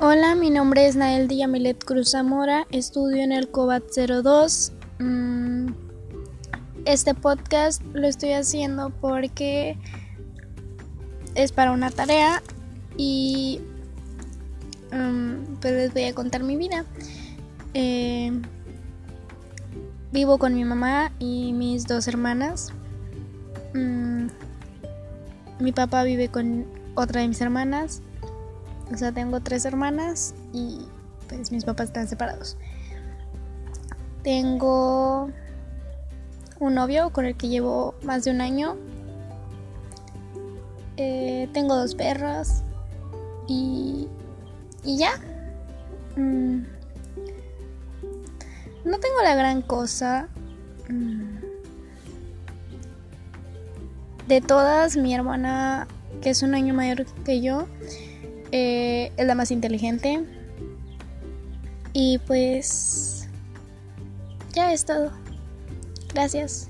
Hola, mi nombre es Nael Yamilet Cruz Zamora, estudio en el COBAT 02. Mm, este podcast lo estoy haciendo porque es para una tarea y mm, pues les voy a contar mi vida. Eh, vivo con mi mamá y mis dos hermanas. Mm, mi papá vive con otra de mis hermanas o sea, tengo tres hermanas y pues mis papás están separados. Tengo un novio con el que llevo más de un año. Eh, tengo dos perras y, y ya. Mm. No tengo la gran cosa. Mm. De todas, mi hermana, que es un año mayor que yo, eh, es la más inteligente. Y pues ya es todo. Gracias.